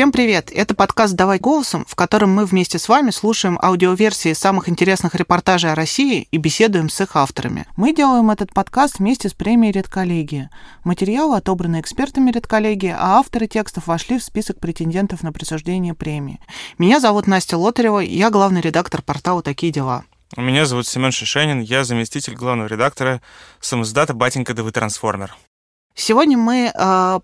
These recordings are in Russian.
Всем привет! Это подкаст «Давай голосом», в котором мы вместе с вами слушаем аудиоверсии самых интересных репортажей о России и беседуем с их авторами. Мы делаем этот подкаст вместе с премией «Редколлегия». Материалы отобраны экспертами «Редколлегии», а авторы текстов вошли в список претендентов на присуждение премии. Меня зовут Настя Лотарева, я главный редактор портала «Такие дела». Меня зовут Семен Шишенин, я заместитель главного редактора самоздата «Батенька ДВ Трансформер». Сегодня мы э,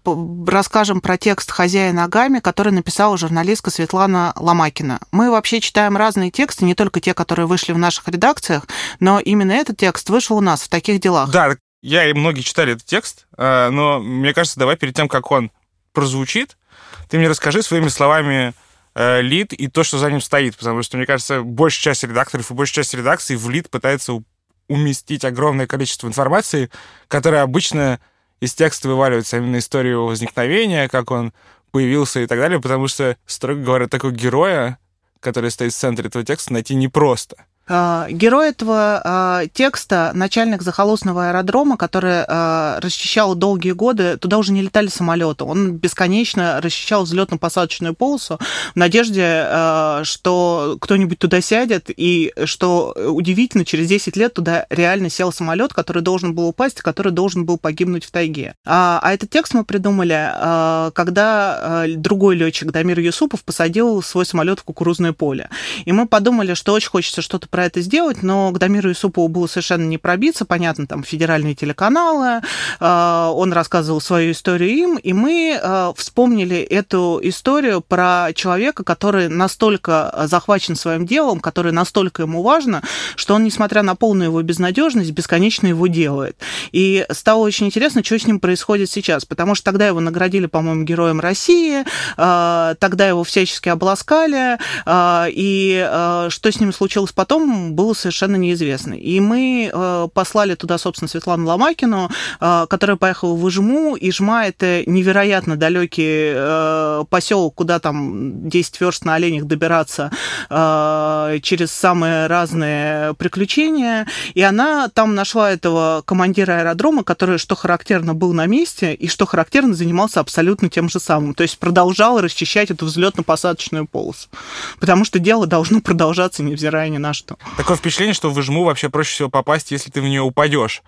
расскажем про текст «Хозяин ногами», который написала журналистка Светлана Ломакина. Мы вообще читаем разные тексты, не только те, которые вышли в наших редакциях, но именно этот текст вышел у нас в таких делах. Да, я и многие читали этот текст, э, но мне кажется, давай перед тем, как он прозвучит, ты мне расскажи своими словами э, лид и то, что за ним стоит, потому что, мне кажется, большая часть редакторов и большая часть редакций в лид пытается уместить огромное количество информации, которая обычно из текста вываливается именно история его возникновения, как он появился и так далее, потому что, строго говоря, такого героя, который стоит в центре этого текста, найти непросто. А, герой этого а, текста, начальник захолустного аэродрома, который а, расчищал долгие годы, туда уже не летали самолеты. Он бесконечно расчищал взлетно-посадочную полосу в надежде, что кто-нибудь туда сядет, и что удивительно, через 10 лет туда реально сел самолет, который должен был упасть, который должен был погибнуть в тайге. А, а этот текст мы придумали, когда другой летчик Дамир Юсупов посадил свой самолет в кукурузное поле. И мы подумали, что очень хочется что-то про это сделать, но к Дамиру Юсупову было совершенно не пробиться. Понятно, там федеральные телеканалы, э, он рассказывал свою историю им, и мы э, вспомнили эту историю про человека, который настолько захвачен своим делом, который настолько ему важно, что он, несмотря на полную его безнадежность, бесконечно его делает. И стало очень интересно, что с ним происходит сейчас, потому что тогда его наградили, по-моему, Героем России, э, тогда его всячески обласкали, и что с ним случилось потом, было совершенно неизвестно. И мы э, послали туда, собственно, Светлану Ломакину, э, которая поехала в Ижму. Ижма — это невероятно далекий э, поселок, куда там 10 верст на оленях добираться через самые разные приключения. И она там нашла этого командира аэродрома, который, что характерно, был на месте, и, что характерно, занимался абсолютно тем же самым. То есть продолжал расчищать эту взлетно-посадочную полосу. Потому что дело должно продолжаться, невзирая ни на что. Такое впечатление, что в Ижму вообще проще всего попасть, если ты в нее упадешь.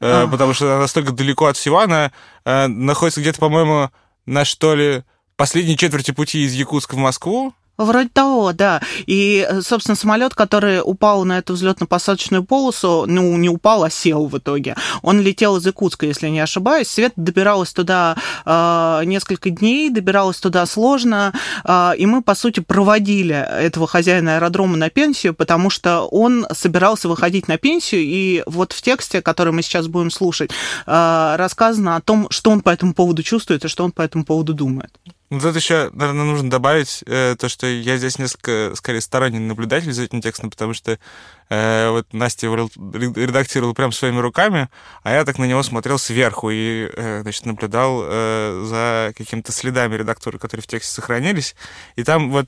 А. Потому что она настолько далеко от всего, она э, находится где-то, по-моему, на что ли последней четверти пути из Якутска в Москву, Вроде того, да. И, э, собственно, самолет, который упал на эту взлетно-посадочную полосу, ну, не упал, а сел в итоге. Он летел из Якутска, если не ошибаюсь. Свет добиралась туда э, несколько дней, добиралась туда сложно. Э, и мы, по сути, проводили этого хозяина аэродрома на пенсию, потому что он собирался выходить на пенсию. И вот в тексте, который мы сейчас будем слушать, э, рассказано о том, что он по этому поводу чувствует и что он по этому поводу думает. Ну, тут еще, наверное, нужно добавить э, то, что я здесь несколько, скорее, сторонний наблюдатель за этим текстом, потому что э, вот Настя его редактировала прям своими руками, а я так на него смотрел сверху и, э, значит, наблюдал э, за какими-то следами редактуры, которые в тексте сохранились. И там вот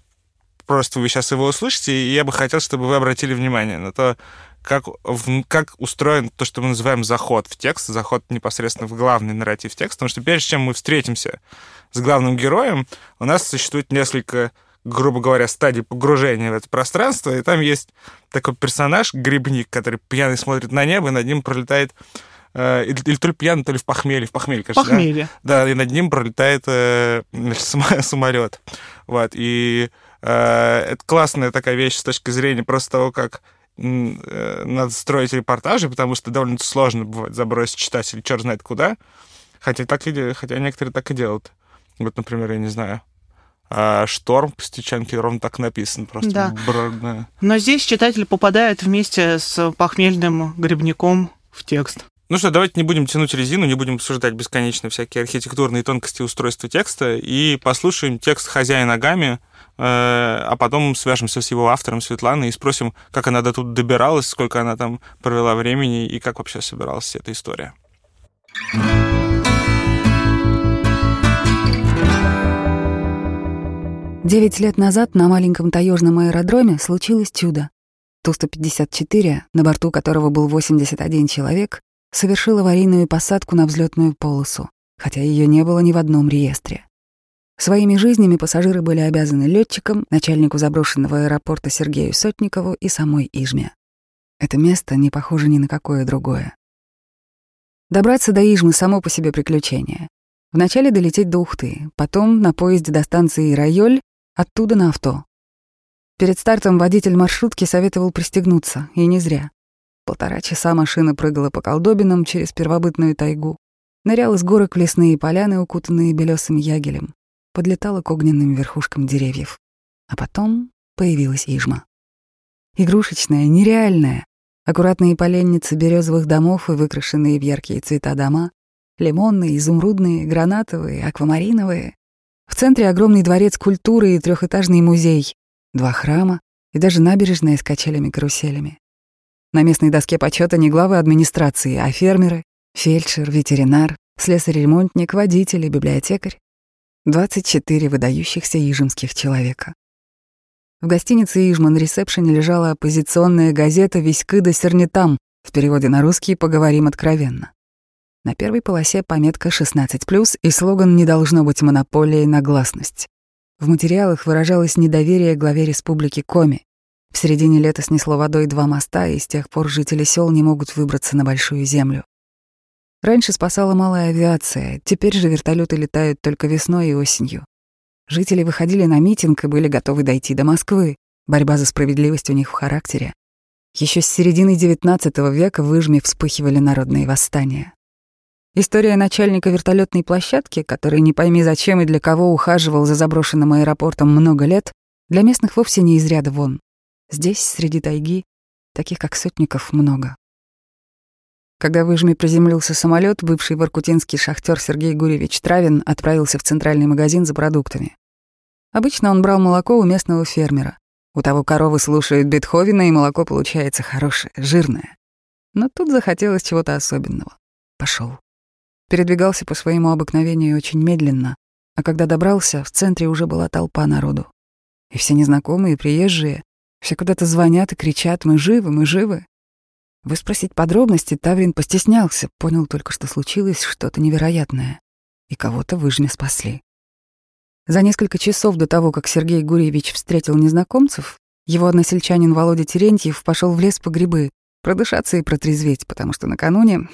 просто вы сейчас его услышите, и я бы хотел, чтобы вы обратили внимание на то, как, в, как устроен то, что мы называем заход в текст, заход непосредственно в главный нарратив текста, потому что прежде чем мы встретимся с главным героем, у нас существует несколько, грубо говоря, стадий погружения в это пространство, и там есть такой персонаж, грибник, который пьяный смотрит на небо, и над ним пролетает э, или, или то ли пьяный, то ли в похмелье, в похмелье, кажется, похмелье. Да? да, и над ним пролетает э, самолет. Вот, и э, это классная такая вещь с точки зрения просто того, как надо строить репортажи, потому что довольно сложно бывает забросить читателя черт знает куда. Хотя, так и, хотя некоторые так и делают. Вот, например, я не знаю, а шторм по стечанке ровно так написан. Просто да. Бр... Но здесь читатель попадает вместе с похмельным грибником в текст. Ну что, давайте не будем тянуть резину, не будем обсуждать бесконечно всякие архитектурные тонкости устройства текста и послушаем текст «Хозяина Гами», э, а потом свяжемся с его автором Светланой и спросим, как она до тут добиралась, сколько она там провела времени и как вообще собиралась эта история. Девять лет назад на маленьком таежном аэродроме случилось чудо. Ту-154, на борту которого был 81 человек, совершил аварийную посадку на взлетную полосу, хотя ее не было ни в одном реестре. Своими жизнями пассажиры были обязаны летчикам, начальнику заброшенного аэропорта Сергею Сотникову и самой Ижме. Это место не похоже ни на какое другое. Добраться до Ижмы — само по себе приключение. Вначале долететь до Ухты, потом на поезде до станции Райоль, оттуда на авто. Перед стартом водитель маршрутки советовал пристегнуться, и не зря. Полтора часа машина прыгала по колдобинам через первобытную тайгу, ныряла из горок в лесные поляны, укутанные белесым ягелем, подлетала к огненным верхушкам деревьев. А потом появилась Ижма. Игрушечная, нереальная, аккуратные поленницы березовых домов и выкрашенные в яркие цвета дома, лимонные, изумрудные, гранатовые, аквамариновые. В центре огромный дворец культуры и трехэтажный музей, два храма и даже набережная с качелями-каруселями. На местной доске почета не главы администрации, а фермеры, фельдшер, ветеринар, слесарь-ремонтник, водитель и библиотекарь. 24 выдающихся ижемских человека. В гостинице «Ижман Ресепшене» лежала оппозиционная газета «Виськы сернитам», в переводе на русский «Поговорим откровенно». На первой полосе пометка 16+, и слоган «Не должно быть монополией на гласность». В материалах выражалось недоверие главе республики Коми. В середине лета снесло водой два моста, и с тех пор жители сел не могут выбраться на Большую Землю. Раньше спасала малая авиация, теперь же вертолеты летают только весной и осенью. Жители выходили на митинг и были готовы дойти до Москвы. Борьба за справедливость у них в характере. Еще с середины XIX века в Ижме вспыхивали народные восстания. История начальника вертолетной площадки, который не пойми зачем и для кого ухаживал за заброшенным аэропортом много лет, для местных вовсе не из ряда вон. Здесь, среди тайги, таких как Сотников, много. Когда в Ижме приземлился самолет, бывший воркутинский шахтер Сергей Гуревич Травин отправился в центральный магазин за продуктами. Обычно он брал молоко у местного фермера. У того коровы слушают Бетховена, и молоко получается хорошее, жирное. Но тут захотелось чего-то особенного. Пошел. Передвигался по своему обыкновению очень медленно, а когда добрался, в центре уже была толпа народу. И все незнакомые, и приезжие, все куда-то звонят и кричат «Мы живы, мы живы!» Выспросить подробности Таврин постеснялся, понял только, что случилось что-то невероятное, и кого-то выжме спасли. За несколько часов до того, как Сергей Гурьевич встретил незнакомцев, его односельчанин Володя Терентьев пошел в лес по грибы, продышаться и протрезветь, потому что накануне,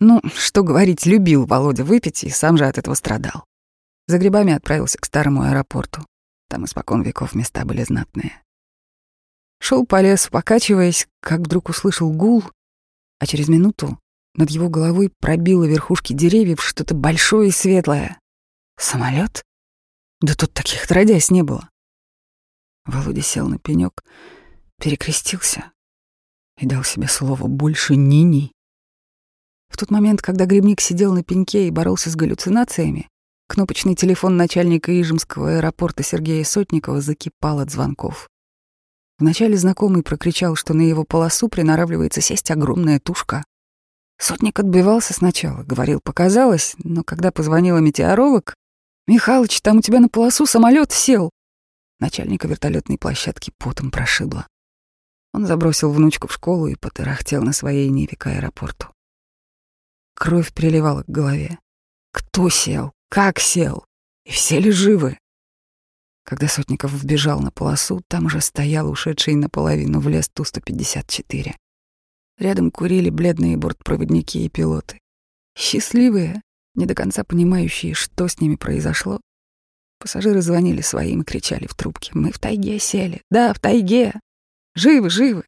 ну, что говорить, любил Володя выпить и сам же от этого страдал. За грибами отправился к старому аэропорту. Там испокон веков места были знатные. Шел по лесу, покачиваясь, как вдруг услышал гул, а через минуту над его головой пробило верхушки деревьев что-то большое и светлое. Самолет? Да тут таких отродясь не было. Володя сел на пенек, перекрестился и дал себе слово «больше ни-ни». В тот момент, когда грибник сидел на пеньке и боролся с галлюцинациями, кнопочный телефон начальника Ижемского аэропорта Сергея Сотникова закипал от звонков. Вначале знакомый прокричал, что на его полосу приноравливается сесть огромная тушка. Сотник отбивался сначала, говорил, показалось, но когда позвонила метеоролог, «Михалыч, там у тебя на полосу самолет сел!» Начальника вертолетной площадки потом прошибло. Он забросил внучку в школу и потарахтел на своей Ниве к аэропорту. Кровь приливала к голове. Кто сел? Как сел? И все ли живы? Когда Сотников вбежал на полосу, там уже стоял ушедший наполовину в лес Ту-154. Рядом курили бледные бортпроводники и пилоты. Счастливые, не до конца понимающие, что с ними произошло. Пассажиры звонили своим и кричали в трубке. «Мы в тайге сели. Да, в тайге. Живы, живы».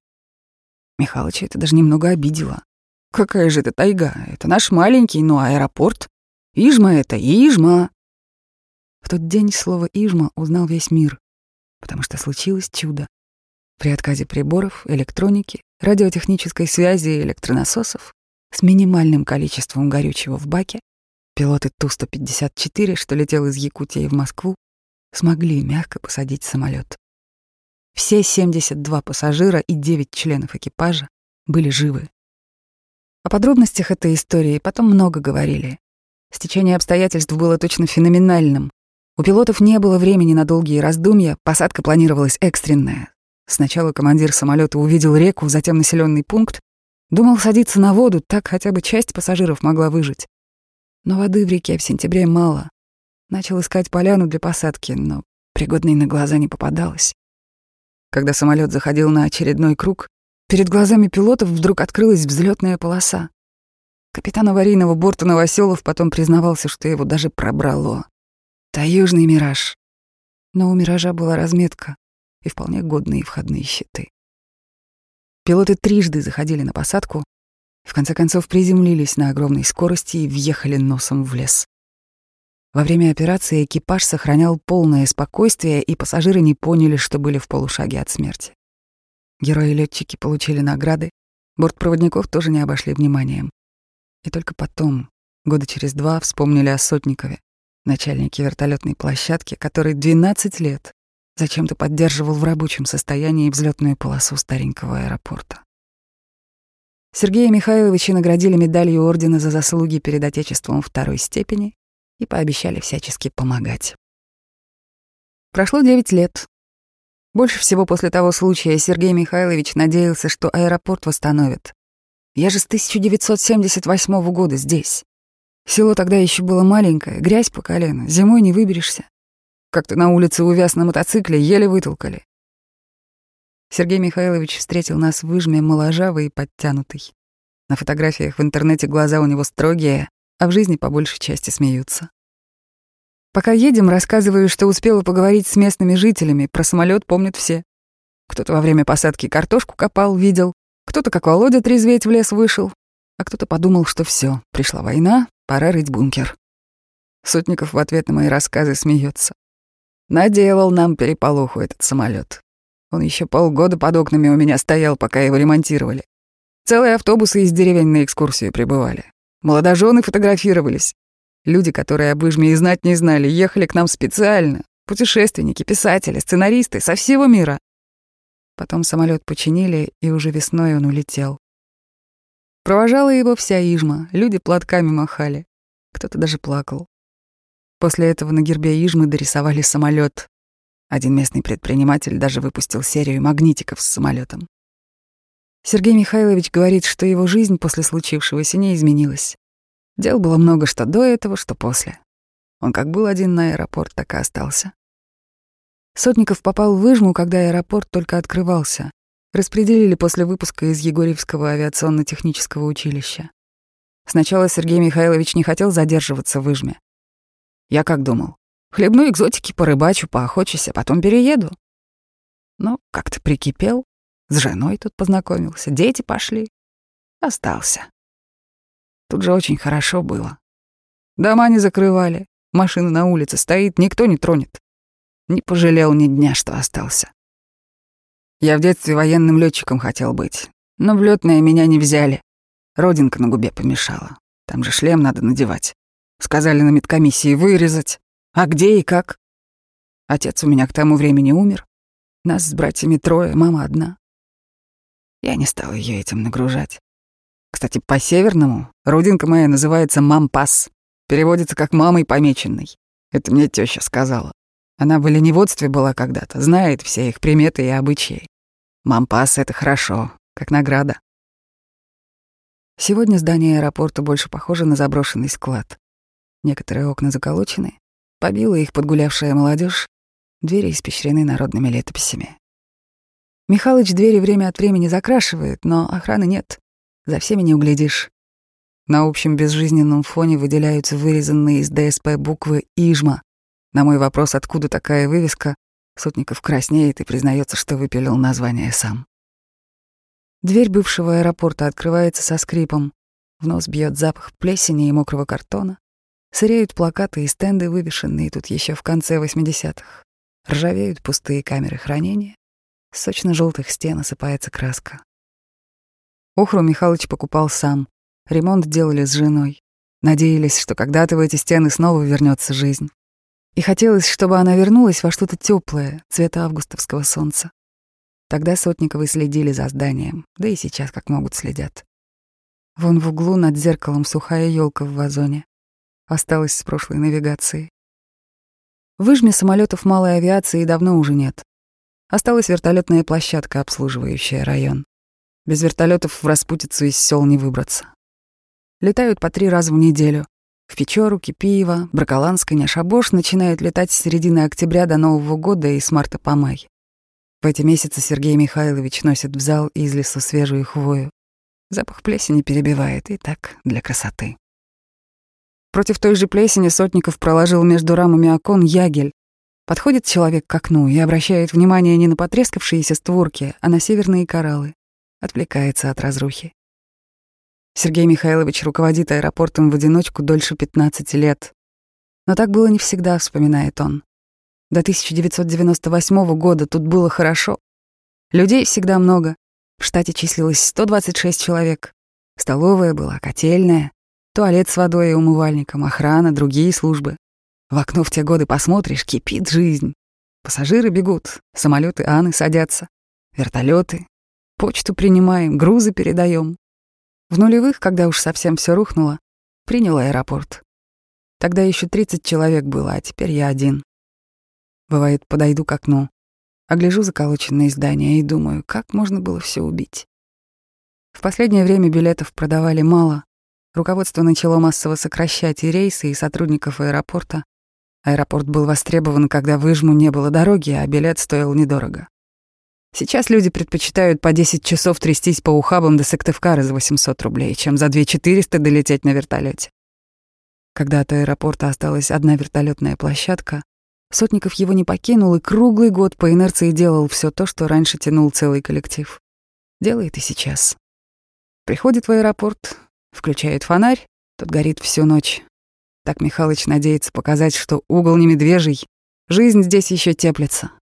Михалыча это даже немного обидело. «Какая же это тайга? Это наш маленький, но аэропорт. Ижма это, Ижма!» В тот день слово «Ижма» узнал весь мир, потому что случилось чудо. При отказе приборов, электроники, радиотехнической связи и электронасосов с минимальным количеством горючего в баке пилоты Ту-154, что летел из Якутии в Москву, смогли мягко посадить самолет. Все 72 пассажира и 9 членов экипажа были живы. О подробностях этой истории потом много говорили. Стечение обстоятельств было точно феноменальным. У пилотов не было времени на долгие раздумья, посадка планировалась экстренная. Сначала командир самолета увидел реку, затем населенный пункт. Думал садиться на воду, так хотя бы часть пассажиров могла выжить. Но воды в реке в сентябре мало. Начал искать поляну для посадки, но пригодной на глаза не попадалось. Когда самолет заходил на очередной круг, перед глазами пилотов вдруг открылась взлетная полоса. Капитан аварийного борта Новоселов потом признавался, что его даже пробрало. Таежный мираж. Но у миража была разметка и вполне годные входные щиты. Пилоты трижды заходили на посадку, в конце концов приземлились на огромной скорости и въехали носом в лес. Во время операции экипаж сохранял полное спокойствие, и пассажиры не поняли, что были в полушаге от смерти. Герои-летчики получили награды, бортпроводников тоже не обошли вниманием. И только потом, года через два, вспомнили о Сотникове, начальнике вертолетной площадки, который 12 лет зачем-то поддерживал в рабочем состоянии взлетную полосу старенького аэропорта. Сергея Михайловича наградили медалью ордена за заслуги перед Отечеством второй степени и пообещали всячески помогать. Прошло 9 лет. Больше всего после того случая Сергей Михайлович надеялся, что аэропорт восстановят. Я же с 1978 года здесь. Село тогда еще было маленькое, грязь по колено, зимой не выберешься. Как-то на улице увяз на мотоцикле, еле вытолкали. Сергей Михайлович встретил нас в выжме моложавый и подтянутый. На фотографиях в интернете глаза у него строгие, а в жизни по большей части смеются. Пока едем, рассказываю, что успела поговорить с местными жителями, про самолет помнят все. Кто-то во время посадки картошку копал, видел, кто-то, как Володя, трезветь в лес вышел, а кто-то подумал, что все, пришла война, пора рыть бункер. Сотников в ответ на мои рассказы смеется. Наделал нам переполоху этот самолет. Он еще полгода под окнами у меня стоял, пока его ремонтировали. Целые автобусы из деревень на экскурсию прибывали. Молодожены фотографировались. Люди, которые об Ижме и знать не знали, ехали к нам специально. Путешественники, писатели, сценаристы со всего мира. Потом самолет починили, и уже весной он улетел. Провожала его вся Ижма, люди платками махали. Кто-то даже плакал. После этого на гербе Ижмы дорисовали самолет, один местный предприниматель даже выпустил серию магнитиков с самолетом. Сергей Михайлович говорит, что его жизнь после случившегося не изменилась. Дел было много что до этого, что после. Он как был один на аэропорт, так и остался. Сотников попал в выжму, когда аэропорт только открывался. Распределили после выпуска из Егорьевского авиационно-технического училища. Сначала Сергей Михайлович не хотел задерживаться в выжме. Я как думал, Хлебну экзотики, порыбачу, поохочусь, а потом перееду. Но как-то прикипел, с женой тут познакомился, дети пошли. Остался. Тут же очень хорошо было. Дома не закрывали, машина на улице стоит, никто не тронет. Не пожалел ни дня, что остался. Я в детстве военным летчиком хотел быть, но в летное меня не взяли. Родинка на губе помешала. Там же шлем надо надевать. Сказали на медкомиссии вырезать. А где и как? Отец у меня к тому времени умер. Нас с братьями трое, мама одна. Я не стал ее этим нагружать. Кстати, по-северному родинка моя называется Мампас. Переводится как «мамой помеченный». Это мне теща сказала. Она в оленеводстве была когда-то, знает все их приметы и обычаи. Мампас — это хорошо, как награда. Сегодня здание аэропорта больше похоже на заброшенный склад. Некоторые окна заколочены, Побила их подгулявшая молодежь, двери испещрены народными летописями. Михалыч двери время от времени закрашивает, но охраны нет, за всеми не углядишь. На общем безжизненном фоне выделяются вырезанные из ДСП буквы «Ижма». На мой вопрос, откуда такая вывеска, Сотников краснеет и признается, что выпилил название сам. Дверь бывшего аэропорта открывается со скрипом. В нос бьет запах плесени и мокрого картона. Сыреют плакаты и стенды, вывешенные тут еще в конце 80-х. Ржавеют пустые камеры хранения. С сочно-желтых стен осыпается краска. Охру Михалыч покупал сам. Ремонт делали с женой. Надеялись, что когда-то в эти стены снова вернется жизнь. И хотелось, чтобы она вернулась во что-то теплое, цвета августовского солнца. Тогда Сотниковы следили за зданием, да и сейчас как могут следят. Вон в углу над зеркалом сухая елка в вазоне осталось с прошлой навигации. В выжме самолетов малой авиации давно уже нет. Осталась вертолетная площадка, обслуживающая район. Без вертолетов в распутицу из сел не выбраться. Летают по три раза в неделю. В Печору, Кипиево, Браколанск и Няшабош начинают летать с середины октября до Нового года и с марта по май. В эти месяцы Сергей Михайлович носит в зал из лесу свежую хвою. Запах плесени перебивает, и так для красоты. Против той же плесени Сотников проложил между рамами окон ягель. Подходит человек к окну и обращает внимание не на потрескавшиеся створки, а на северные кораллы. Отвлекается от разрухи. Сергей Михайлович руководит аэропортом в одиночку дольше 15 лет. Но так было не всегда, вспоминает он. До 1998 года тут было хорошо. Людей всегда много. В штате числилось 126 человек. Столовая была, котельная, туалет с водой и умывальником, охрана, другие службы. В окно в те годы посмотришь, кипит жизнь. Пассажиры бегут, самолеты Аны садятся, вертолеты, почту принимаем, грузы передаем. В нулевых, когда уж совсем все рухнуло, принял аэропорт. Тогда еще 30 человек было, а теперь я один. Бывает, подойду к окну, огляжу заколоченные здания и думаю, как можно было все убить. В последнее время билетов продавали мало. Руководство начало массово сокращать и рейсы, и сотрудников аэропорта. Аэропорт был востребован, когда в Ижму не было дороги, а билет стоил недорого. Сейчас люди предпочитают по 10 часов трястись по ухабам до Сыктывкара за 800 рублей, чем за 2400 долететь на вертолете. Когда от аэропорта осталась одна вертолетная площадка, Сотников его не покинул и круглый год по инерции делал все то, что раньше тянул целый коллектив. Делает и сейчас. Приходит в аэропорт, включает фонарь, тот горит всю ночь. Так Михалыч надеется показать, что угол не медвежий, жизнь здесь еще теплится.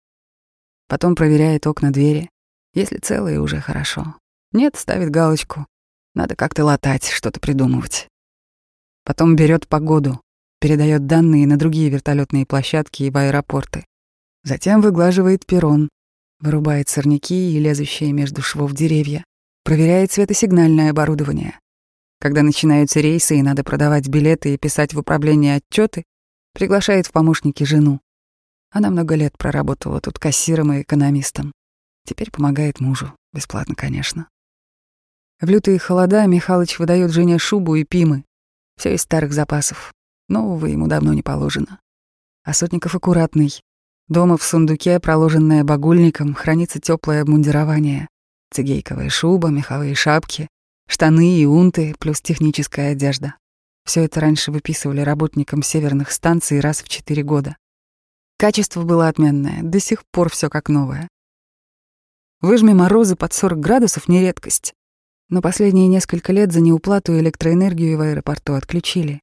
Потом проверяет окна двери. Если целые, уже хорошо. Нет, ставит галочку. Надо как-то латать, что-то придумывать. Потом берет погоду, передает данные на другие вертолетные площадки и в аэропорты. Затем выглаживает перрон, вырубает сорняки и лезущие между швов деревья, проверяет светосигнальное оборудование. Когда начинаются рейсы и надо продавать билеты и писать в управление отчеты, приглашает в помощники жену. Она много лет проработала тут кассиром и экономистом. Теперь помогает мужу. Бесплатно, конечно. В лютые холода Михалыч выдает жене шубу и пимы. Все из старых запасов. Нового ему давно не положено. А Сотников аккуратный. Дома в сундуке, проложенное багульником, хранится теплое обмундирование. Цигейковая шуба, меховые шапки, штаны и унты, плюс техническая одежда. Все это раньше выписывали работникам северных станций раз в четыре года. Качество было отменное, до сих пор все как новое. Выжми морозы под 40 градусов — не редкость. Но последние несколько лет за неуплату электроэнергию в аэропорту отключили.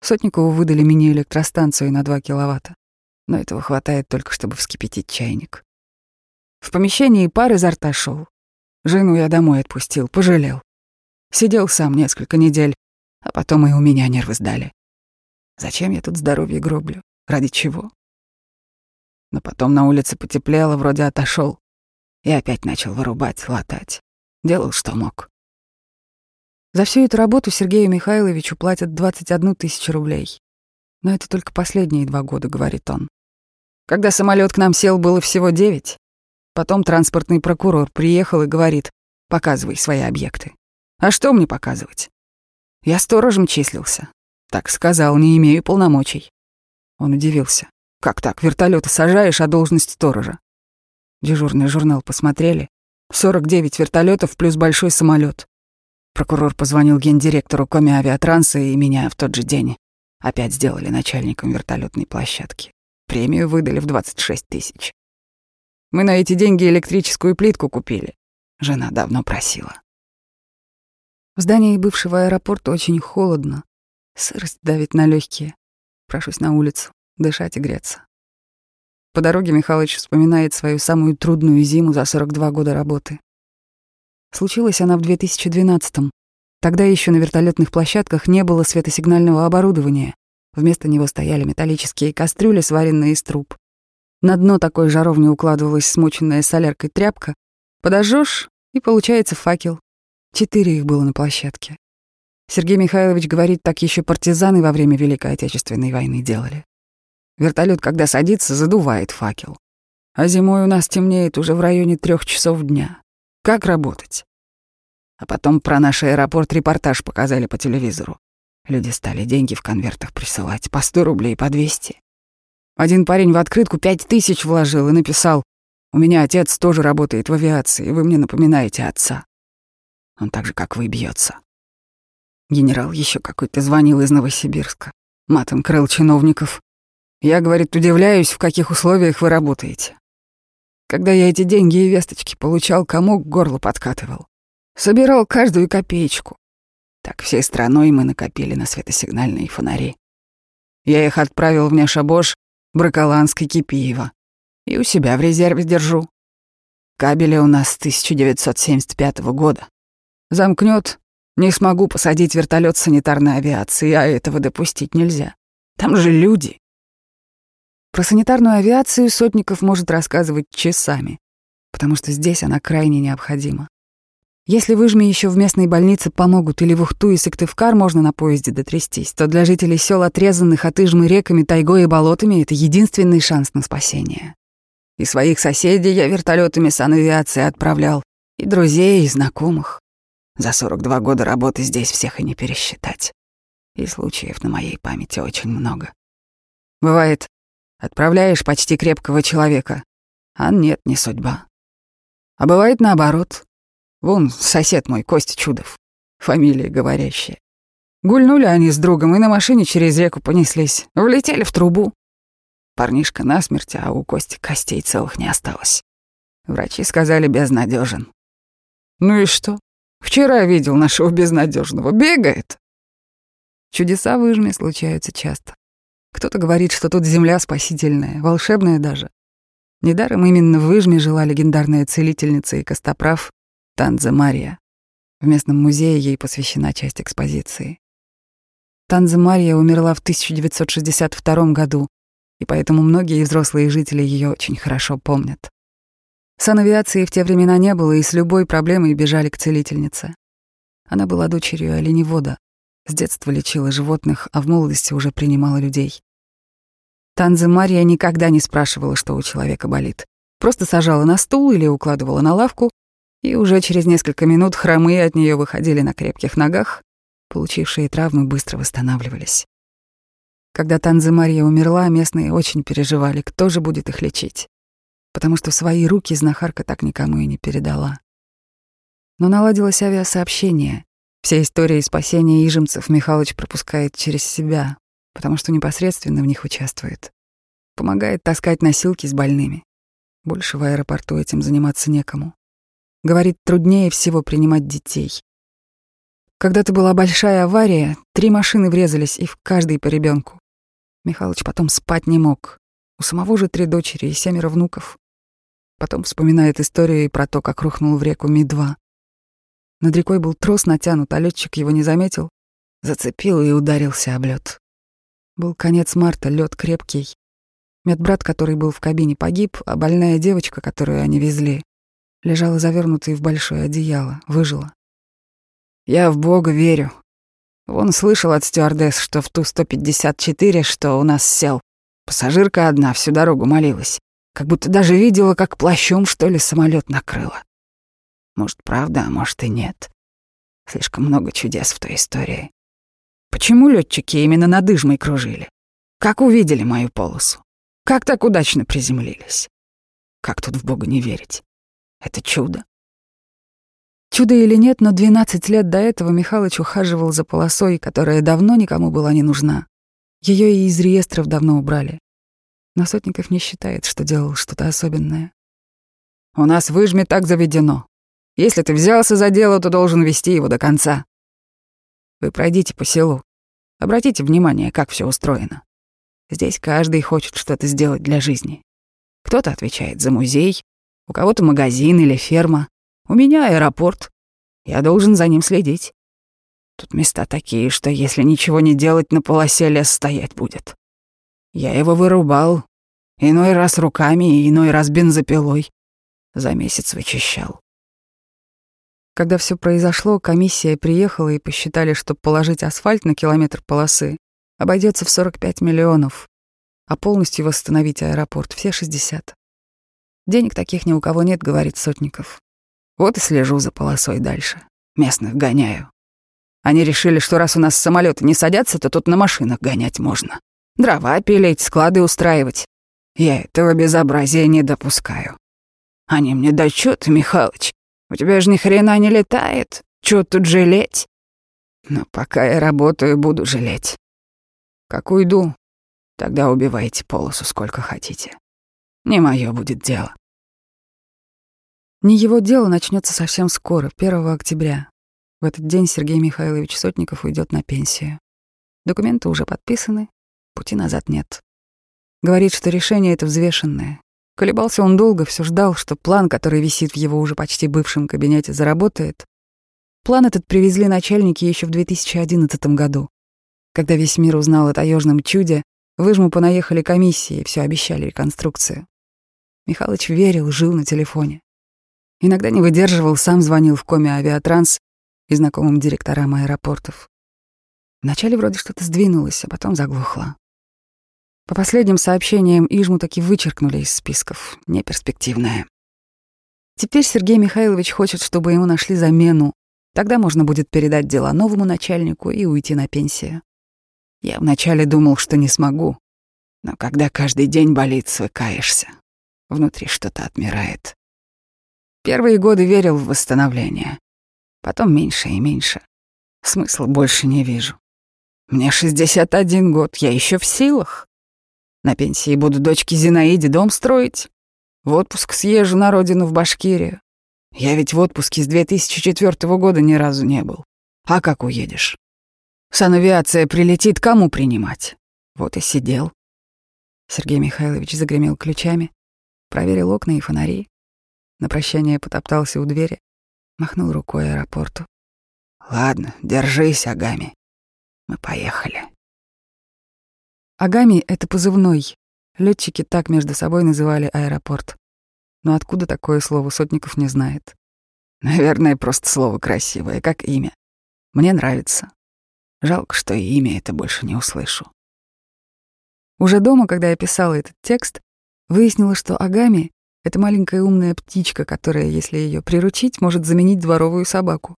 Сотникову выдали мини-электростанцию на 2 киловатта. Но этого хватает только, чтобы вскипятить чайник. В помещении пар изо рта шел. Жену я домой отпустил, пожалел. Сидел сам несколько недель, а потом и у меня нервы сдали. Зачем я тут здоровье гроблю? Ради чего? Но потом на улице потеплело, вроде отошел. И опять начал вырубать, латать. Делал, что мог. За всю эту работу Сергею Михайловичу платят 21 тысячу рублей. Но это только последние два года, говорит он. Когда самолет к нам сел, было всего девять. Потом транспортный прокурор приехал и говорит, показывай свои объекты. А что мне показывать? Я сторожем числился. Так сказал, не имею полномочий. Он удивился. Как так, вертолеты сажаешь, а должность сторожа? Дежурный журнал посмотрели. 49 вертолетов плюс большой самолет. Прокурор позвонил гендиректору Коми Авиатранса и меня в тот же день опять сделали начальником вертолетной площадки. Премию выдали в 26 тысяч. Мы на эти деньги электрическую плитку купили. Жена давно просила. В здании бывшего аэропорта очень холодно. Сырость давит на легкие. Прошусь на улицу дышать и греться. По дороге Михалыч вспоминает свою самую трудную зиму за 42 года работы. Случилась она в 2012-м. Тогда еще на вертолетных площадках не было светосигнального оборудования. Вместо него стояли металлические кастрюли, сваренные из труб. На дно такой жаровни укладывалась смоченная соляркой тряпка. Подожжешь, и получается факел. Четыре их было на площадке. Сергей Михайлович говорит, так еще партизаны во время Великой Отечественной войны делали. Вертолет, когда садится, задувает факел. А зимой у нас темнеет уже в районе трех часов дня. Как работать? А потом про наш аэропорт репортаж показали по телевизору. Люди стали деньги в конвертах присылать, по 100 рублей, по 200. Один парень в открытку пять тысяч вложил и написал, «У меня отец тоже работает в авиации, вы мне напоминаете отца». Он так же, как вы, бьется. Генерал еще какой-то звонил из Новосибирска. Матом крыл чиновников. Я, говорит, удивляюсь, в каких условиях вы работаете. Когда я эти деньги и весточки получал, кому к горлу подкатывал. Собирал каждую копеечку. Так всей страной мы накопили на светосигнальные фонари. Я их отправил в Нешабош, Браколанск и Кипиево. И у себя в резерве держу. Кабели у нас с 1975 года. Замкнет, не смогу посадить вертолет санитарной авиации, а этого допустить нельзя. Там же люди. Про санитарную авиацию Сотников может рассказывать часами, потому что здесь она крайне необходима. Если выжми еще в местной больнице помогут или в Ухту и Сыктывкар можно на поезде дотрястись, то для жителей сел, отрезанных от Ижмы реками, тайгой и болотами, это единственный шанс на спасение. И своих соседей я вертолетами санавиации отправлял, и друзей, и знакомых. За 42 года работы здесь всех и не пересчитать. И случаев на моей памяти очень много. Бывает, Отправляешь почти крепкого человека, а нет, не судьба. А бывает наоборот. Вон сосед мой, Костя Чудов, фамилия говорящая. Гульнули они с другом и на машине через реку понеслись, влетели в трубу. Парнишка насмерть, а у Кости костей целых не осталось. Врачи сказали безнадежен. Ну и что? Вчера видел нашего безнадежного, бегает. Чудеса в выжме случаются часто. Кто-то говорит, что тут земля спасительная, волшебная даже. Недаром именно в Выжме жила легендарная целительница и костоправ Танза Мария. В местном музее ей посвящена часть экспозиции. Танза Мария умерла в 1962 году, и поэтому многие взрослые жители ее очень хорошо помнят. Санавиации в те времена не было, и с любой проблемой бежали к целительнице. Она была дочерью оленевода, с детства лечила животных, а в молодости уже принимала людей. Танза Мария никогда не спрашивала, что у человека болит. Просто сажала на стул или укладывала на лавку, и уже через несколько минут хромые от нее выходили на крепких ногах, получившие травмы быстро восстанавливались. Когда Танза Мария умерла, местные очень переживали, кто же будет их лечить, потому что свои руки знахарка так никому и не передала. Но наладилось авиасообщение. Все истории спасения ижемцев Михалыч пропускает через себя, потому что непосредственно в них участвует. Помогает таскать носилки с больными. Больше в аэропорту этим заниматься некому. Говорит, труднее всего принимать детей. Когда-то была большая авария, три машины врезались, и в каждой по ребенку. Михалыч потом спать не мог. У самого же три дочери и семеро внуков. Потом вспоминает историю и про то, как рухнул в реку Ми-2. Над рекой был трос натянут, а летчик его не заметил, зацепил и ударился об лед. Был конец марта, лед крепкий. Медбрат, который был в кабине, погиб, а больная девочка, которую они везли, лежала завернутой в большое одеяло, выжила. Я в Бога верю. Он слышал от стюардесс, что в Ту-154, что у нас сел, пассажирка одна всю дорогу молилась, как будто даже видела, как плащом, что ли, самолет накрыло. Может, правда, а может и нет. Слишком много чудес в той истории. Почему летчики именно над Ижмой кружили? Как увидели мою полосу? Как так удачно приземлились? Как тут в Бога не верить? Это чудо. Чудо или нет, но 12 лет до этого Михалыч ухаживал за полосой, которая давно никому была не нужна. Ее и из реестров давно убрали. Но Сотников не считает, что делал что-то особенное. «У нас в Ижме так заведено. Если ты взялся за дело, то должен вести его до конца. Вы пройдите по селу. Обратите внимание, как все устроено. Здесь каждый хочет что-то сделать для жизни. Кто-то отвечает за музей, у кого-то магазин или ферма. У меня аэропорт. Я должен за ним следить. Тут места такие, что если ничего не делать, на полосе лес стоять будет. Я его вырубал. Иной раз руками, иной раз бензопилой. За месяц вычищал. Когда все произошло, комиссия приехала и посчитали, что положить асфальт на километр полосы обойдется в 45 миллионов, а полностью восстановить аэропорт — все 60. Денег таких ни у кого нет, говорит Сотников. Вот и слежу за полосой дальше. Местных гоняю. Они решили, что раз у нас самолеты не садятся, то тут на машинах гонять можно. Дрова пилить, склады устраивать. Я этого безобразия не допускаю. Они мне, ты, Михалыч, у тебя же ни хрена не летает. Чё тут жалеть? Но пока я работаю, буду жалеть. Как уйду, тогда убивайте полосу сколько хотите. Не мое будет дело. Не его дело начнется совсем скоро, 1 октября. В этот день Сергей Михайлович Сотников уйдет на пенсию. Документы уже подписаны, пути назад нет. Говорит, что решение это взвешенное. Колебался он долго, все ждал, что план, который висит в его уже почти бывшем кабинете, заработает. План этот привезли начальники еще в 2011 году. Когда весь мир узнал о таежном чуде, в Ижму понаехали комиссии, все обещали реконструкцию. Михалыч верил, жил на телефоне. Иногда не выдерживал, сам звонил в коме авиатранс и знакомым директорам аэропортов. Вначале вроде что-то сдвинулось, а потом заглохло. По последним сообщениям Ижму таки вычеркнули из списков. Неперспективное. Теперь Сергей Михайлович хочет, чтобы ему нашли замену. Тогда можно будет передать дела новому начальнику и уйти на пенсию. Я вначале думал, что не смогу. Но когда каждый день болит, свыкаешься. Внутри что-то отмирает. Первые годы верил в восстановление. Потом меньше и меньше. Смысла больше не вижу. Мне 61 год, я еще в силах. На пенсии буду дочке Зинаиде дом строить. В отпуск съезжу на родину в Башкирию. Я ведь в отпуске с 2004 года ни разу не был. А как уедешь? Санавиация прилетит, кому принимать? Вот и сидел. Сергей Михайлович загремел ключами, проверил окна и фонари, на прощание потоптался у двери, махнул рукой аэропорту. «Ладно, держись, Агами. Мы поехали». Агами — это позывной. Летчики так между собой называли аэропорт. Но откуда такое слово Сотников не знает. Наверное, просто слово красивое, как имя. Мне нравится. Жалко, что и имя это больше не услышу. Уже дома, когда я писала этот текст, выяснила, что Агами это маленькая умная птичка, которая, если ее приручить, может заменить дворовую собаку.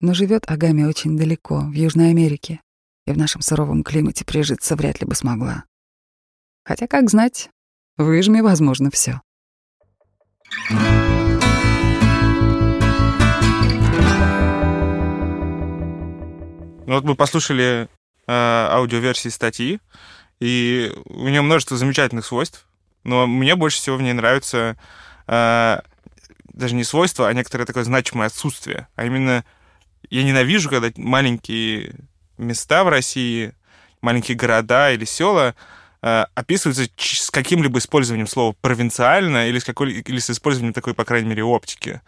Но живет Агами очень далеко, в Южной Америке, и в нашем суровом климате прижиться вряд ли бы смогла. Хотя, как знать, в Ижме возможно все. Ну вот мы послушали э, аудиоверсии статьи, и у нее множество замечательных свойств. Но мне больше всего в ней нравится э, даже не свойство, а некоторое такое значимое отсутствие. А именно я ненавижу, когда маленькие места в России, маленькие города или села э, описываются с каким-либо использованием слова провинциально или с, какой, или с использованием такой, по крайней мере, оптики.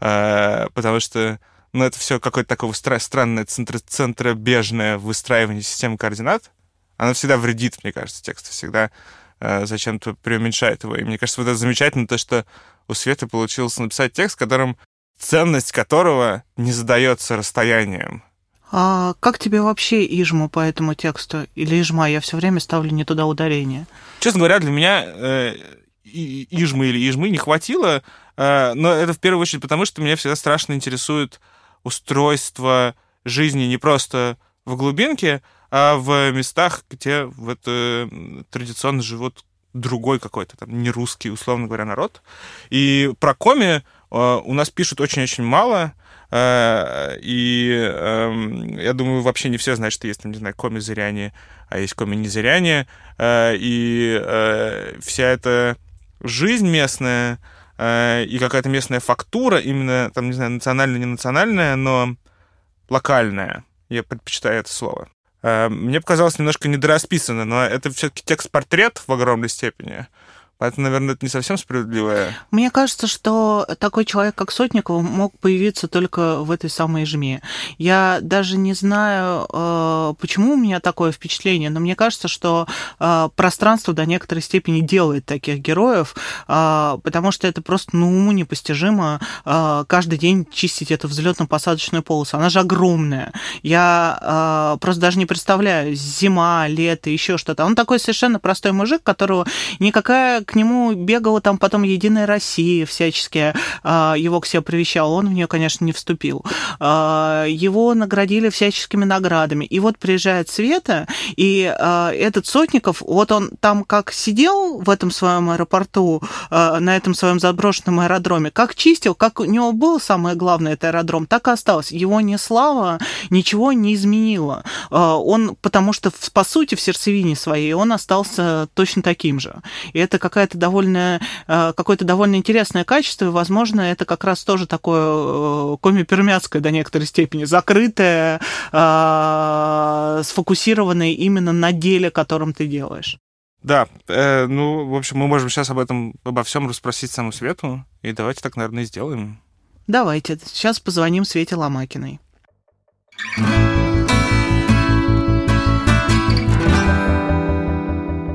Э, потому что ну, это все какое-то такое стра- странное центр- центробежное выстраивание системы координат. Оно всегда вредит, мне кажется, тексту. Всегда Э, зачем-то преуменьшает его. И мне кажется, вот это замечательно, то, что у Светы получилось написать текст, которым ценность которого не задается расстоянием. А как тебе вообще Ижма по этому тексту? Или Ижма? Я все время ставлю не туда ударение. Честно говоря, для меня э, Ижмы или Ижмы не хватило, э, но это в первую очередь потому, что меня всегда страшно интересует устройство жизни не просто в глубинке, а в местах, где вот, э, традиционно живут другой какой-то, там, не русский, условно говоря, народ. И про коми э, у нас пишут очень-очень мало, и э, я думаю, вообще не все знают, что есть, там, не знаю, коми-зыряне, а есть коми-незыряне, э, и э, вся эта жизнь местная э, и какая-то местная фактура, именно, там, не знаю, национальная, не национальная, но локальная, я предпочитаю это слово, Э, мне показалось немножко недорасписано, но это все-таки текст-портрет в огромной степени. Поэтому, наверное, это не совсем справедливое. Мне кажется, что такой человек, как Сотников, мог появиться только в этой самой жме. Я даже не знаю, э, почему у меня такое впечатление, но мне кажется, что э, пространство до некоторой степени делает таких героев, э, потому что это просто ну, уму непостижимо каждый день чистить эту взлетно-посадочную полосу. Она же огромная. Я просто даже не представляю, зима, лето, еще что-то. Он такой совершенно простой мужик, которого никакая к нему бегала там потом Единая Россия всячески, а, его к себе привещала, он в нее, конечно, не вступил. А, его наградили всяческими наградами. И вот приезжает Света, и этот Сотников, вот он там как сидел в этом своем аэропорту, на этом своем заброшенном аэродроме, как чистил, как у него было самое главное, это аэродром, так и осталось. Его не слава ничего не изменила. Он, потому что, по сути, в сердцевине своей он остался точно таким же. И это какая-то довольно, э, какое-то довольно интересное качество, и, возможно, это как раз тоже такое э, коми-пермяцкое до некоторой степени, закрытое, э, сфокусированное именно на деле, которым ты делаешь. Да, э, ну, в общем, мы можем сейчас об этом, обо всем расспросить саму Свету, и давайте так, наверное, и сделаем. Давайте, сейчас позвоним Свете Ломакиной.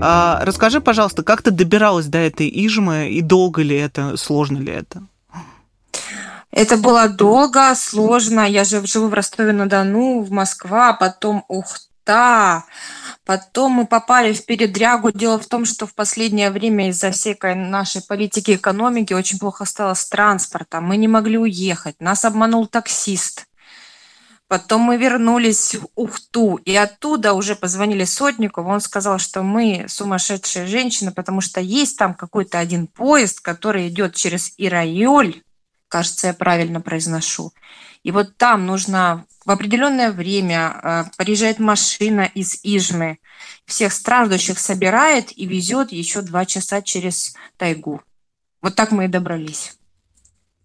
А, расскажи, пожалуйста, как ты добиралась до этой Ижмы, и долго ли это, сложно ли это? Это было долго, сложно. Я же живу в Ростове-на-Дону, в Москва, потом Ухта. Потом мы попали в передрягу. Дело в том, что в последнее время из-за всей нашей политики экономики очень плохо стало с транспортом. Мы не могли уехать. Нас обманул таксист. Потом мы вернулись в Ухту, и оттуда уже позвонили Сотникову. Он сказал, что мы сумасшедшие женщины, потому что есть там какой-то один поезд, который идет через Ирайоль, кажется, я правильно произношу. И вот там нужно в определенное время э, приезжает машина из Ижмы, всех страждущих собирает и везет еще два часа через тайгу. Вот так мы и добрались.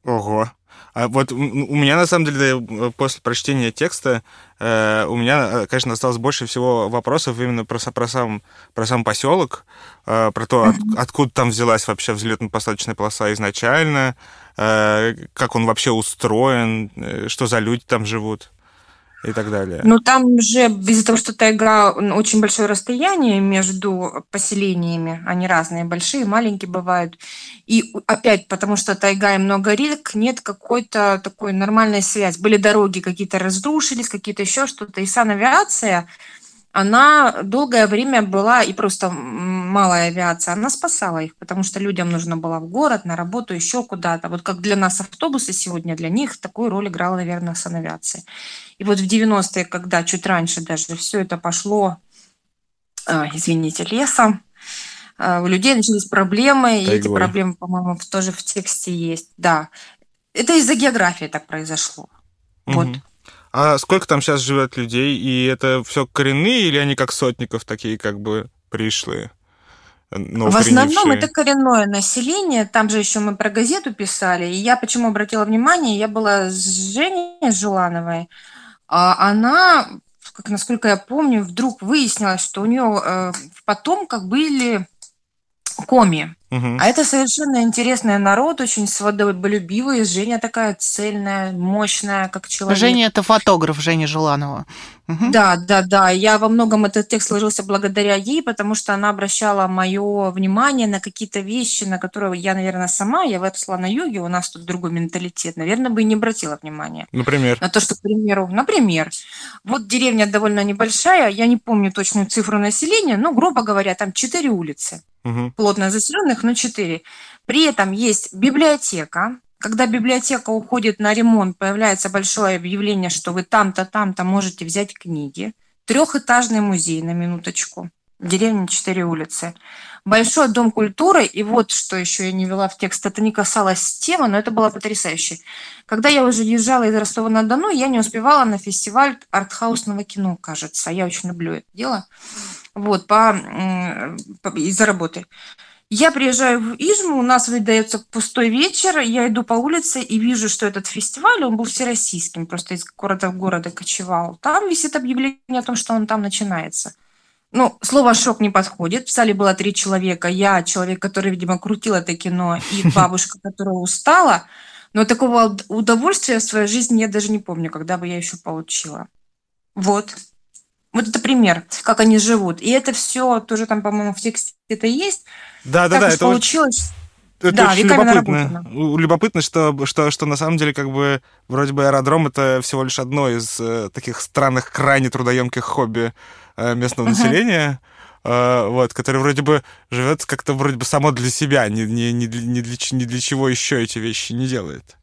Ого. А вот у меня, на самом деле, э, после прочтения текста, э, у меня, э, конечно, осталось больше всего вопросов именно про, про, сам, про сам поселок, э, про то, от, откуда там взялась вообще взлетно-посадочная полоса изначально, э, как он вообще устроен, э, что за люди там живут и так далее. Ну, там же из-за того, что тайга очень большое расстояние между поселениями, они разные, большие, маленькие бывают. И опять, потому что тайга и много рек, нет какой-то такой нормальной связи. Были дороги какие-то разрушились, какие-то еще что-то. И санавиация, она долгое время была, и просто малая авиация, она спасала их, потому что людям нужно было в город, на работу, еще куда-то. Вот как для нас автобусы сегодня, для них такую роль играла, наверное, санавиация. И вот в 90-е, когда чуть раньше даже все это пошло, а, извините, лесом, а, у людей начались проблемы, Тайгой. и эти проблемы, по-моему, тоже в тексте есть. Да. Это из-за географии так произошло. Угу. Вот. А сколько там сейчас живет людей? И это все коренные или они как сотников такие как бы пришлые? Но в основном это коренное население. Там же еще мы про газету писали. И я почему обратила внимание, я была с Женей Жулановой. А она, как насколько я помню, вдруг выяснилось, что у нее э, в потомках были коми. Угу. А это совершенно интересный народ, очень свободолюбивый. Женя такая цельная, мощная, как человек. Женя – это фотограф Женя Желанова. Угу. Да, да, да. Я во многом этот текст сложился благодаря ей, потому что она обращала мое внимание на какие-то вещи, на которые я, наверное, сама, я выросла на юге, у нас тут другой менталитет, наверное, бы и не обратила внимания. Например? На то, что, к примеру, например, вот деревня довольно небольшая, я не помню точную цифру населения, но, грубо говоря, там четыре улицы угу. плотно заселенных, но 4. При этом есть библиотека. Когда библиотека уходит на ремонт, появляется большое объявление, что вы там-то, там-то можете взять книги. Трехэтажный музей, на минуточку. Деревня Четыре улицы. Большой дом культуры, и вот что еще я не вела в текст, это не касалось темы, но это было потрясающе. Когда я уже езжала из Ростова-на-Дону, я не успевала на фестиваль артхаусного кино, кажется. Я очень люблю это дело вот, по, по, из-за работы. Я приезжаю в Ижму, у нас выдается пустой вечер, я иду по улице и вижу, что этот фестиваль, он был всероссийским, просто из города в города кочевал. Там висит объявление о том, что он там начинается. Ну, слово «шок» не подходит. В зале было три человека. Я, человек, который, видимо, крутил это кино, и бабушка, которая устала. Но такого удовольствия в своей жизни я даже не помню, когда бы я еще получила. Вот. Вот это пример, как они живут. И это все тоже там, по-моему, в тексте это есть. Да, да, да. Это получилось. Это да, очень любопытно. Любопытно, что, что, что на самом деле как бы вроде бы аэродром это всего лишь одно из э, таких странных, крайне трудоемких хобби э, местного uh-huh. населения. э, вот, которое вроде бы живет как-то вроде бы само для себя, не, не, не, для, не, для, не для чего еще эти вещи не делает.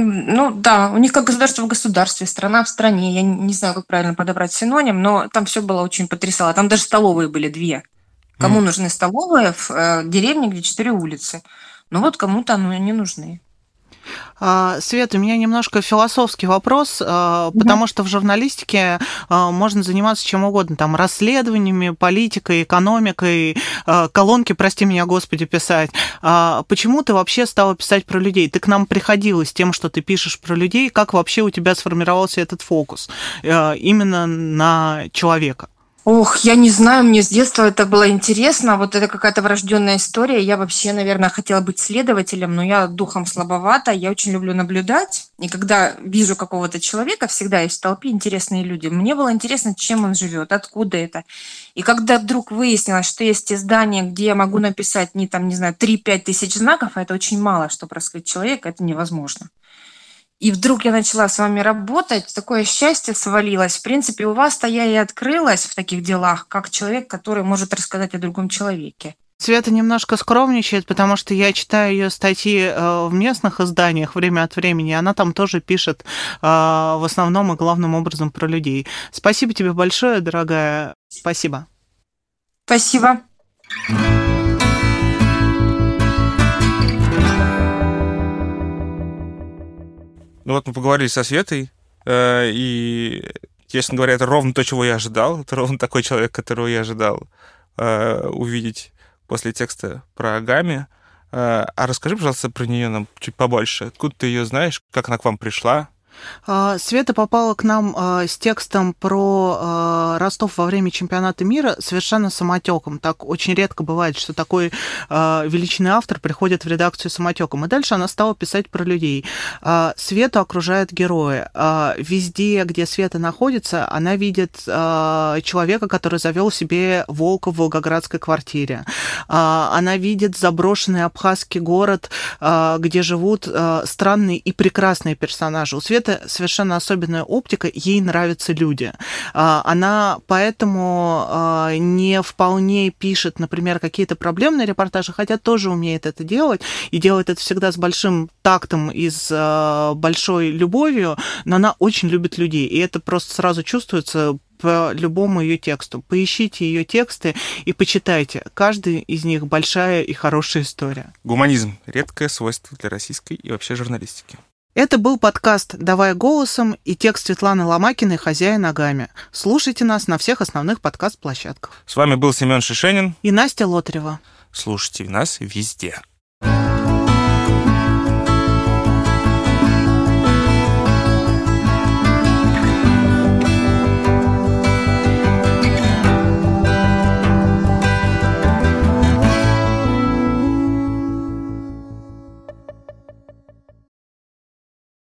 Ну да, у них как государство в государстве, страна в стране. Я не знаю, как правильно подобрать синоним, но там все было очень потрясало. Там даже столовые были две. Кому mm. нужны столовые в э, деревне, где четыре улицы? Ну вот кому-то они не нужны. А, Свет, у меня немножко философский вопрос, mm потому что в журналистике а, можно заниматься чем угодно, там, расследованиями, политикой, экономикой, колонки, прости меня, Господи, писать. Почему ты вообще стала писать про людей? Ты к нам приходила с тем, что ты пишешь про людей, как вообще у тебя сформировался этот фокус именно на человека? Ох, я не знаю, мне с детства это было интересно. Вот это какая-то врожденная история. Я вообще, наверное, хотела быть следователем, но я духом слабовата. Я очень люблю наблюдать. И когда вижу какого-то человека, всегда есть в толпе интересные люди. Мне было интересно, чем он живет, откуда это. И когда вдруг выяснилось, что есть издание, где я могу написать не там, не знаю, 3-5 тысяч знаков, а это очень мало, чтобы раскрыть человека, это невозможно. И вдруг я начала с вами работать, такое счастье свалилось. В принципе, у вас-то я и открылась в таких делах, как человек, который может рассказать о другом человеке. Света немножко скромничает, потому что я читаю ее статьи э, в местных изданиях время от времени, она там тоже пишет э, в основном и главным образом про людей. Спасибо тебе большое, дорогая. Спасибо. Спасибо. Ну вот мы поговорили со Светой, э, и, честно говоря, это ровно то, чего я ожидал. Это ровно такой человек, которого я ожидал э, увидеть после текста про Агами. Э, а расскажи, пожалуйста, про нее нам чуть побольше. Откуда ты ее знаешь, как она к вам пришла? А, Света попала к нам а, с текстом про а, Ростов во время чемпионата мира совершенно самотеком. Так очень редко бывает, что такой величный автор приходит в редакцию самотеком. И дальше она стала писать про людей. Свету окружают герои. Везде, где Света находится, она видит человека, который завел себе волка в волгоградской квартире. Она видит заброшенный абхазский город, где живут странные и прекрасные персонажи. У Светы это совершенно особенная оптика, ей нравятся люди. А, она поэтому а, не вполне пишет, например, какие-то проблемные репортажи, хотя тоже умеет это делать, и делает это всегда с большим тактом и с а, большой любовью, но она очень любит людей, и это просто сразу чувствуется по любому ее тексту. Поищите ее тексты и почитайте. Каждый из них большая и хорошая история. Гуманизм – редкое свойство для российской и вообще журналистики. Это был подкаст «Давай голосом» и текст Светланы Ломакиной «Хозяин ногами». Слушайте нас на всех основных подкаст-площадках. С вами был Семен Шишенин и Настя Лотарева. Слушайте нас везде.